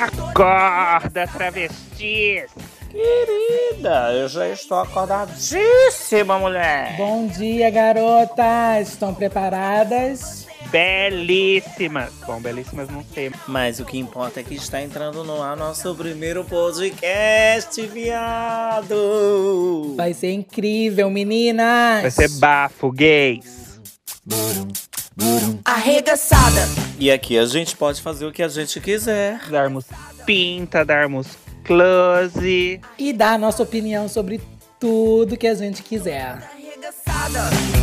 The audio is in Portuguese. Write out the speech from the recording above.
Acorda, travestis! Querida, eu já estou acordadíssima, mulher. Bom dia, garotas! Estão preparadas? Belíssimas! Bom, belíssimas não sei. Mas o que importa é que está entrando no ar nosso primeiro podcast, viado. Vai ser incrível, meninas! Vai ser bafo, gays! Arregaçada. E aqui a gente pode fazer o que a gente quiser. Darmos pinta, darmos close. E dar a nossa opinião sobre tudo que a gente quiser. Arregaçada.